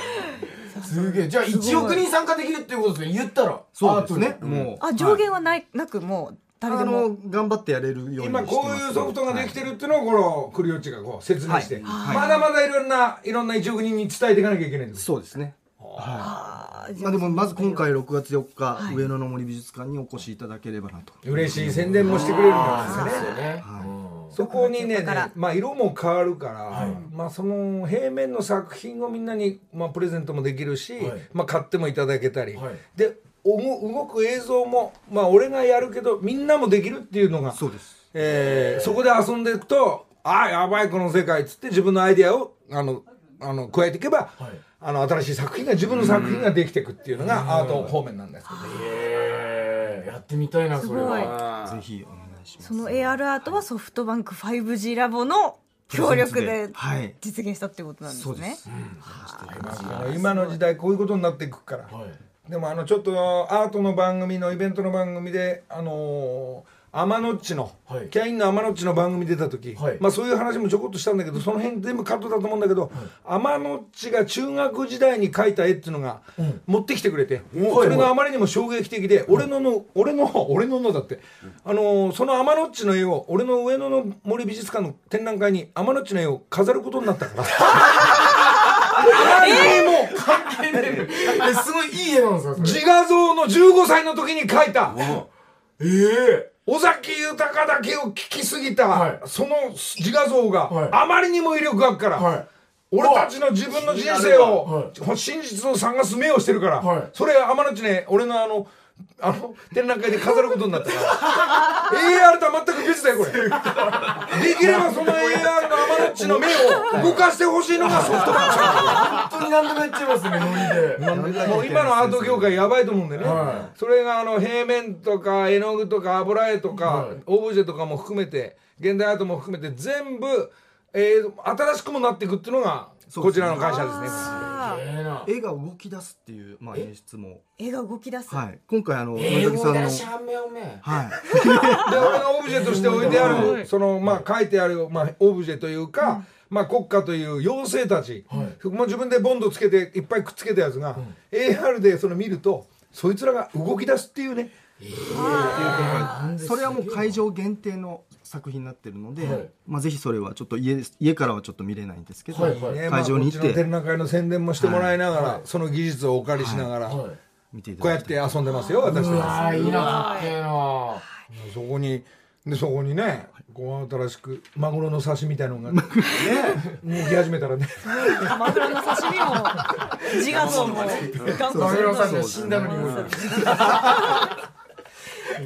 すげえ。じゃあ1億人参加できるっていうことですね。言ったら。そうです。ねもうあ上限はないなくもう誰であもの頑張ってやれるようにして今ます。こういうソフトができてるっていうのをこのクリオッチがこう説明して、はい。まだまだいろんないろんな1億人に伝えていかなきゃいけないんですそうですね。あー。じゃまあでもまず今回6月4日、上野の森美術館にお越しいただければなと。嬉しい宣伝もしてくれるんですよね。ね。そこにねだから。まあ色も変わるから、まあその平面の作品をみんなにまあプレゼントもできるし、はい。まあ買ってもいただけたり、はい。で動く映像もまあ俺がやるけどみんなもできるっていうのがそうです。えーそこで遊んでいくとああやばいこの世界っつって自分のアイデアをあのあの加えていけば、あの新しい作品が自分の作品ができていくっていうのがアート方面なんですけど、えー。やってみたいなそれすごい。はぜひお願いします。その AR アートはソフトバンク 5G ラボの協力ではい。実現したってことなんですね。そうです、あの今の時代こういうことになっていくから、でもあのちょっとアートの番組のイベントの番組であのー天のっちの、はい。キャインの天のっちの番組出た時、はい。まあそういう話もちょこっとしたんだけどその辺全部カットだと思うんだけど、天のっちが中学時代に描いた絵っていうのが持ってきてくれて、それがあまりにも衝撃的で、俺のの俺の俺ののだって、あのーその天のっちの絵を俺の上野の森美術館の展覧会に天のっちの絵を飾ることになったから。(laughs) えー、もうえすごいいい絵なんですか自画像の15歳の時に描いた。ええ尾崎豊だけを聞きすぎた、はい。その自画像がはい。あまりにも威力があるから、はい。俺たちの自分の人生を、は真実を探す目をしてるから、はい。それ天の地ね俺のあのあの展覧会で飾ることになったから。(laughs) AR とは全く別だよこれ。できればその AR のアマノッチの目を動かしてほしいのがソフトバンク。本当に何でも言っちゃいますねノリで。もう今のアート業界やばいと思うんでね、はそれがあの平面とか絵の具とか油絵とか、はい。オブジェとかも含めて現代アートも含めて全部、えー新しくもなっていくっていうのがこちらの会社ですね。絵が動き出すっていう、まあ、演出も、絵が動き出す、はい、今回あの崎さんの。はい (laughs) で俺がオブジェとして置いてあるそのまあ書いてある、まあ、オブジェというか、まあ、国家という妖精たち、もう自分でボンドつけていっぱいくっつけたやつが、AR でその見るとそいつらが動き出すっていうねそれはもう会場限定の作品になってるので、はい。まあ、ぜひそれはちょっと家家からはちょっと見れないんですけど、はいはい。会場に行っこっちのて展覧会の宣伝もしてもらいながら、その技術をお借りしながら、はい。見ていたこうやってて遊んでますよ私うは。いいなかなそこにでそこにねこう新しくマグロの刺身みたいのが (laughs) ね動き始めたらね。マグロの刺身も自画像もガンマグロの刺身身死んだのに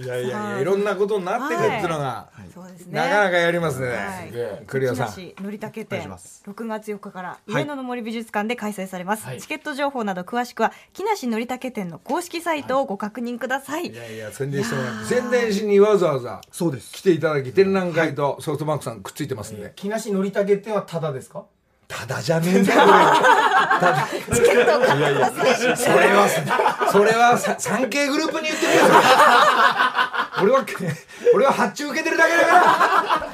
いやいやいやいろんなことになっていくっていうのが、そうですね。なかなかやりますね、はい。すげえ。栗尾さんのりたけ展お願いします。6月4日からはい上野の森美術館で開催されます、はい。チケット情報など詳しくは木梨のりたけ展の公式サイトをご確認ください、い。やいや宣伝してもらって。宣伝しにわざわざそうです。来ていただき展覧会とソフトバンクさんくっついてますんで、木梨のりたけっていうのはタダですか？ただじゃねえんだよこれ。ただチケットを買ってくださいそれはそれはさ 3K グループに言ってるよ。それ俺は俺は発注受けてるだけだから。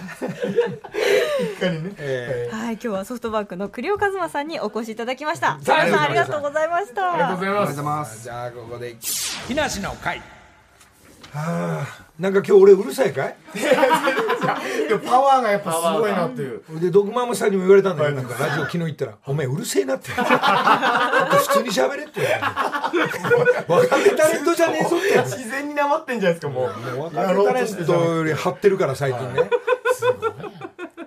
えはい、今日はソフトバンクの栗尾和馬さんにお越しいただきました。さんありがとうございました。ありがとうございます。じゃあここで。木梨の会はあなんか今日俺うるさいかい？(laughs) いやパワーがやっぱすごいなっていう。で毒マムさんにも言われたんだよ、なんかラジオ昨日行ったら「お前うるせえな」って「もっと普通に喋れ」って。若手タレントじゃねえぞって。自然になまってんじゃないですかもう。若手タレントより張ってるから最近ね、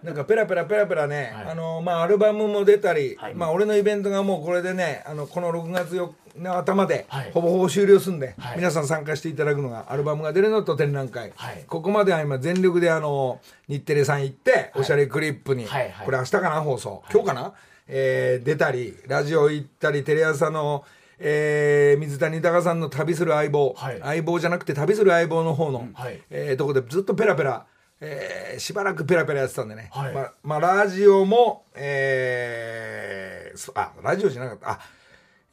なんかペラペラペラペラね、あのまあアルバムも出たり、まあ俺のイベントがもうこれでねあのこの6月4の頭ではい。ほぼほぼ終了すんで、はい。皆さん参加していただくのがアルバムが出るのと展覧会、はい。ここまでは今全力であの日テレさん行って、おしゃれクリップに、これ明日かな放送、今日かな、えー出たりラジオ行ったりテレ朝のえー水谷豊さんの旅する相棒、はい。相棒じゃなくて旅する相棒の方の、はい。えーとこでずっとペラペラ、えーしばらくペラペラやってたんでね、はい。まあまあ、ラジオも、えーそあラジオじゃなかった。あ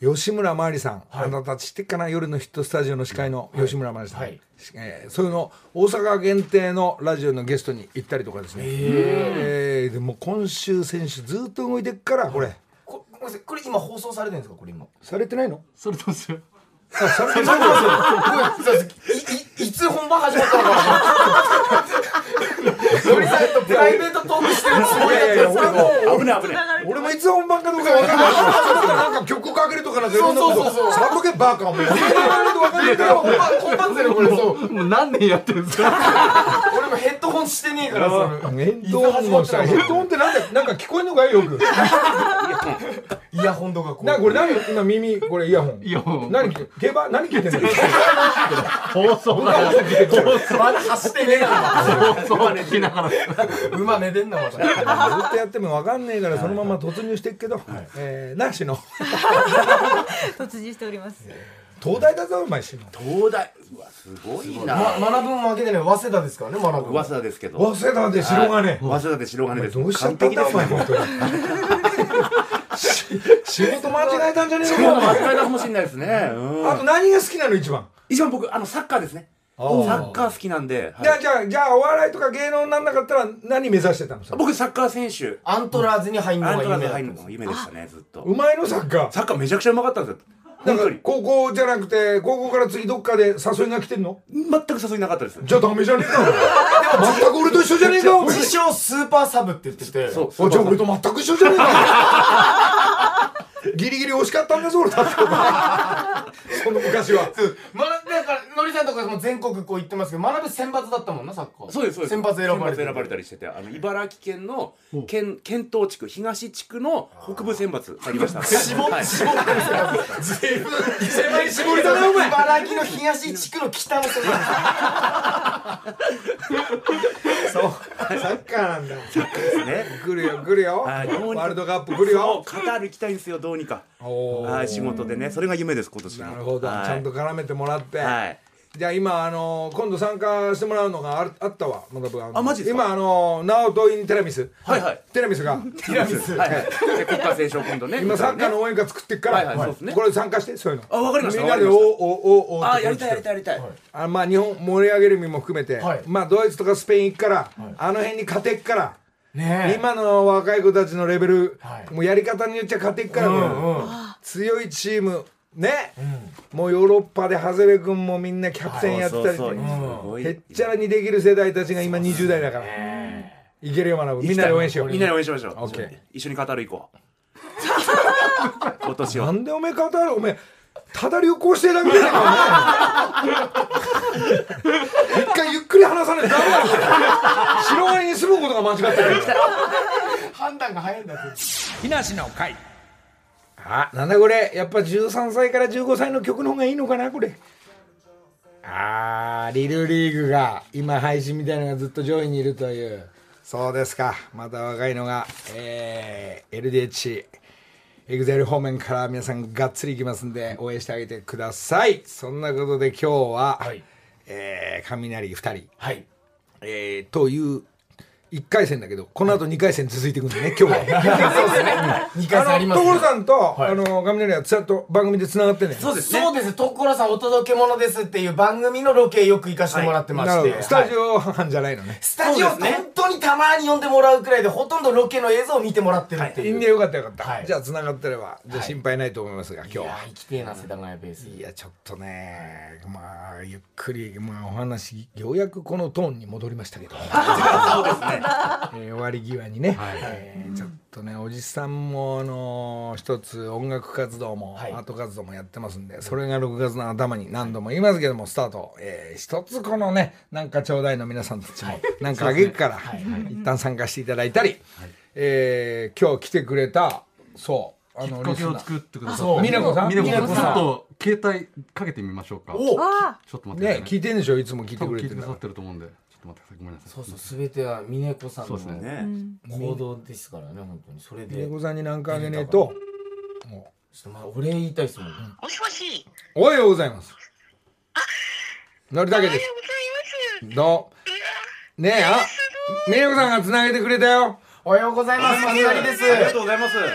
吉村麻里さん、あなたたち知ってっかな？夜のヒットスタジオの司会の吉村麻里さん、はい。えーそういうの大阪限定のラジオのゲストに行ったりとかですね、えーでも今週先週ずっと動いてっからこれ、ここれ今放送されてるんですか？これ今。されてないの？それどうしよ。うあされてないごめんなさい。いいいつ本番始まったのかのりさんとプライベートトークしてるつもりだった危ない危ない。俺もいつ本番かどうか分かんない。なんか曲かけるとかなんかいろんなことそうそうそう。そうさっとけバカお前分かんないから本番本番ですよこれそうもう何年やってるんですか？ドホンしてねえからそのヘッドホンもさヘッドホンってなんだなんか聞こえんのかいよく。(laughs) イヤホンとかこう。なこれ何？今耳これイヤホン。イヤホン。何聞競馬何聞いてんの？ずっ放送が。まだ走ってねえな放送は聞きながら。馬寝てんなまたとやっても分かんねえからそのまま突入してっけど。えーなしの。(laughs) 突入しております。東大だぞお前しの。東大すごいな。ま学ぶも負けてない。早稲田ですからね学ぶ噂田ですけど。早稲田で白金。早稲田で白金です。どうしちゃったんだお前に。(laughs) し仕事間違えたんじゃねえですのか間違いたかもしれないですね。うん。あと何が好きなの一番？一番僕あのサッカーですね。サッカー好きなんで、はい。じゃあじゃあじゃあお笑いとか芸能になんなかったら何目指してたのさ僕サッカー選手。アントラーズに入るのが夢だったんで夢でしたねずっと。うまいのサッカー。サッカーめちゃくちゃうまかったんですよなんか高校じゃなくて高校から次どっかで誘いが来てんの？全く誘いなかったです。じゃあダメじゃねえか (laughs) 全く俺と一緒じゃねえか自称スーパーサブって言ってて。そうあじゃあ俺と全く一緒じゃねえかギリギリ惜しかったんです俺だってその昔は。まだだからのりさんとかも全国こう行ってますけど学ぶ選抜だったもんなサッカー。そうですそうです。選抜選ばれて選ばれたりしててあの茨城県の県県東地区東地区の北部選抜ありました絞って絞って狭い絞りだなお前茨城の東地区の北のそうサッカーなんだね来るよ来るよワはいールドカップ来るよカタール行きたいんですよどうにか。はい仕事でね。それが夢です今年のなるほど、はい。ちゃんと絡めてもらって、はい。じゃあ今あの今度参加してもらうのがあるあったわ。まだ僕あマジですか？今あのナオトインテラミス。はいはい。テラミスが。ティラミス。はい。はい。で国家斉唱今度ね。今サッカーの応援歌作ってっから、はいはいそうですね。これ参加してそういうの。あわかりました。みんなでおおおおあやりたいやりたいやりたい。あまあ日本盛り上げる意味も含めて、はい。まあドイツとかスペイン行くから、あの辺に勝てっから、ねえ。今の若い子たちのレベル、はい。もうやり方によっちゃ勝てっから、うんうん。強いチームね、もうヨーロッパで長谷部君もみんなキャプテンやってたり。へっちゃらにできる世代たちが今20代だから、いけるよ学ぶみんなで応援しよう。みんなで応援しましょう。オッケー。一緒にカタール行こう。(laughs) 今年は。なんでおめえ語るおめえただ旅行してるね。一回ゆっくり話さないとダメだ白ワイに住むことが間違ってる。判断が早いんだって木梨の会あなんだこれやっぱ13歳から15歳の曲の方がいいのかなこれ。あーリルリーグが今配信みたいなのがずっと上位にいるという。そうですか。また若いのが。えー、LDH エグゼル方面から皆さんがっつりいきますんで応援してあげてください。そんなことで今日は、はい。えー雷2人。はい。えー、という1回戦だけどこの後2回戦続いていくんでね今日は。そうですね。2回戦あります所さんと、はい。あの雷はちゃんと番組でつながってんねん。そうですね。そうです所さんお届け物ですっていう番組のロケよく行かせてもらってまして、なるほどスタジはいオ班じゃないのね、スタジオ本当にたまに呼んでもらうくらいでほとんどロケの映像を見てもらってるっていう、い。いんでよかったよかった、はい。じゃあつながってればじゃあ心配ないと思いますが、今日いやは生きてえな世田谷ベース。いやちょっとねまあゆっくり、まあ、お話ようやくこのトーンに戻りましたけど。(laughs) そうですね (laughs) えー終わり際にね、えーちょっとねおじさんも、あのー一つ音楽活動も、はい。アート活動もやってますんでそれが6月の頭に何度も言いますけどもスタート、えー一つこのねなんかちょうだいの皆さんたちもなんかあげるから、一旦参加していただいたり、えー今日来てくれたそうあきっのかけを作ってくださそうって美奈子さん美奈子さん。ちょっと携帯かけてみましょうか。ちょっと待ってくださいね。聞いてんでしょ？いつも聞いてくれてる聞いてくださってると思うんでと待ってください。ごめんなさい。そうそう全ては峰子さんのそうですね。行動ですからね本当に。それらで。峰子さんに何かあげねえと。もちょっとまあお礼言いたいですもん、もしもし。うおはようございます。のりたけです。おはようございます。どう？ねえあ峰子さんがつなげてくれたよ。おはようございます。雷です。ありがとうございます。うわ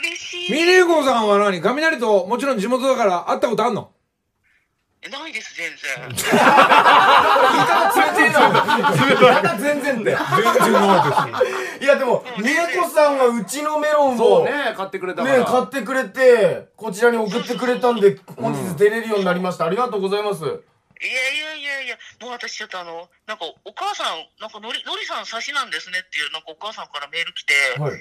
嬉しい。峰子さんは何？雷ともちろん地元だから会ったことあんの？ないです、全然。(laughs) 冷てえなまた全然って全然ないいやでも峰子さんがうちのメロンをそうね買ってくれたから。ね買ってくれてこちらに送ってくれたんで本日出れるようになりました。ありがとうございます。いやいやいやいや、もう私ちょっとあの、なんかお母さん、なんかのり、のりさん差しなんですねっていう、なんかお母さんからメール来て、はい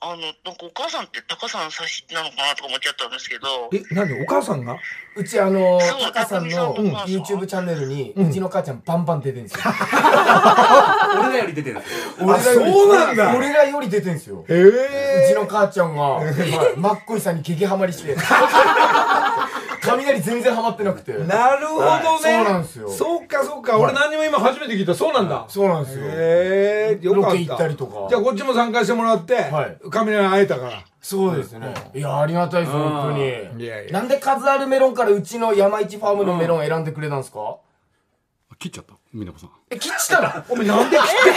あの、なんかお母さんってタカさん差しなのかなとか思っちゃったんですけど、えなんでお母さんが？うちあのタカさんの高見さんの YouTube チャンネルにうちの母ちゃんバンバン出てんですよ。(laughs) 俺らより出てるんですよ。俺らよりそうなんだ。俺らより出てんすよ。へうえちの母ちゃんが、(laughs) はい、マッコイさんに激ハマりして雷全然ハマってなくて。なるほどね、はい。そうなんですよ。そうかそうか、俺何にも今初めて聞いた。そうなんだ、そうなんですよ。へえよかった。ロケ行ったりとか。じゃあこっちも参加してもらって、はい。雷に会えたから。そうですね。いやありがたいです本当に。いやいや。なんで数あるメロンからうちの山一ファームのメロン選んでくれたんですか？切っちゃった。美奈子さん。え切っちたらお前なんで切ってん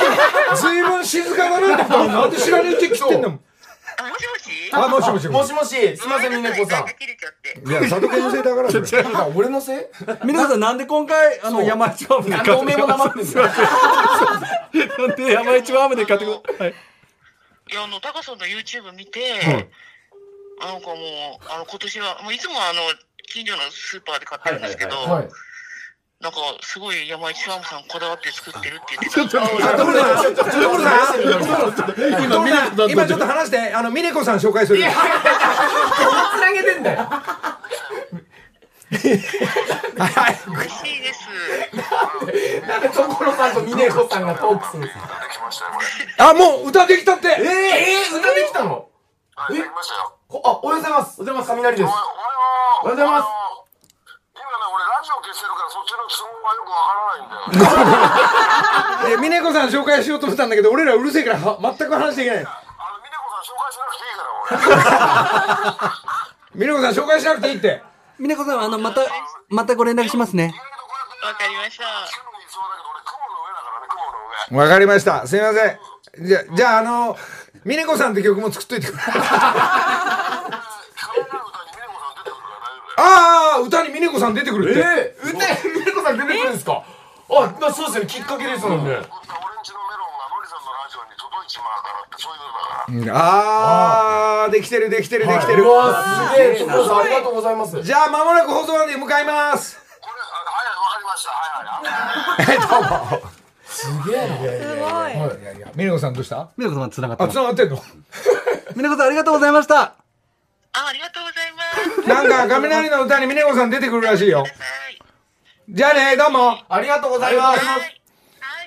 の？ずいぶん静かだなってなんで知らねえうちに切ってんだもんあもしもし。もしもし。すいません峰子さん。切れちゃって。いや佐藤家のせいだから。それあ俺のせい？美奈子さんなんで今回あの山一ファームでなんでおめえも黙ってんだよ。なん。で山一ファームで買ってくれはい。いや、あの、タカさんの YouTube 見て、なん。かもう、あの、今年は、もういつもあの、近所のスーパーで買ってるんですけど、はいなんかすごい山一ワムさんこだわって作ってるって言ってた。ちょっと所さん、ちょっと所さん、今ミネ今ちょっと話して、あのミネコさん紹介する。いやつなげてんだよはい。嬉しいです。なんで所さんと峰子さんがトークするんですかできましたよ、あ、もう歌できたって。えー、えー、歌できたのはい、できましたよ。あ、おはようございます。おはようございます。雷ですお。はよう。おはようございます、俺ラジオ消してるからそっちの都合がよくわからないんだよ。え、ミネコさん紹介しようと思ったんだけど、俺らうるせえからは全く話できない。あの、ミネコさん紹介しなくていいから、俺。ミネコさん紹介しなくていいって。みなこさんあのまたまたご連絡しますねわかりました。聞くのにそうだけど、俺雲の上だからね、雲の上。わかりました。すみません。じゃ、じゃあ、あの、ミネコさんって曲も作っといてくれ。(laughs) ああ、歌にミネコさん出てくるって。えー、歌い、峰子さん出てくるんですか？あ、まあそうですよね、きっかけですもんね。俺んちのメロンがノリさんのラジオに届いちまうからって、そういうのだから。ああ、できてる、できてる、できてるう。わすげえ、所さんありがとうございます。じゃあ、間もなく放送まで向かいます。これ、あはいはい、わかりました。はいはい。え、どうも。すげえな。すごい。いやいや、ミネコさんどうした？みなこさんつながってあ、ます繋がってんの？みなこさんありがとうございましたあ、ありがとうございます。なんか、雷の歌にミネコさん出てくるらしいよ。はい。じゃあね、どうも。ありがとうございます。はい、はい、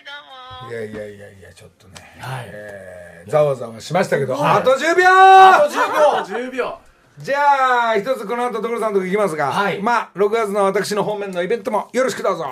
どうも。いやいやいやいや、ちょっとね。はい。えーざわざわしましたけど、あと10秒あと10秒。10秒じゃあ、一つこの後、所さんのとこ行きますが、はいまあ、6月の私の方面のイベントもよろしくどうぞ。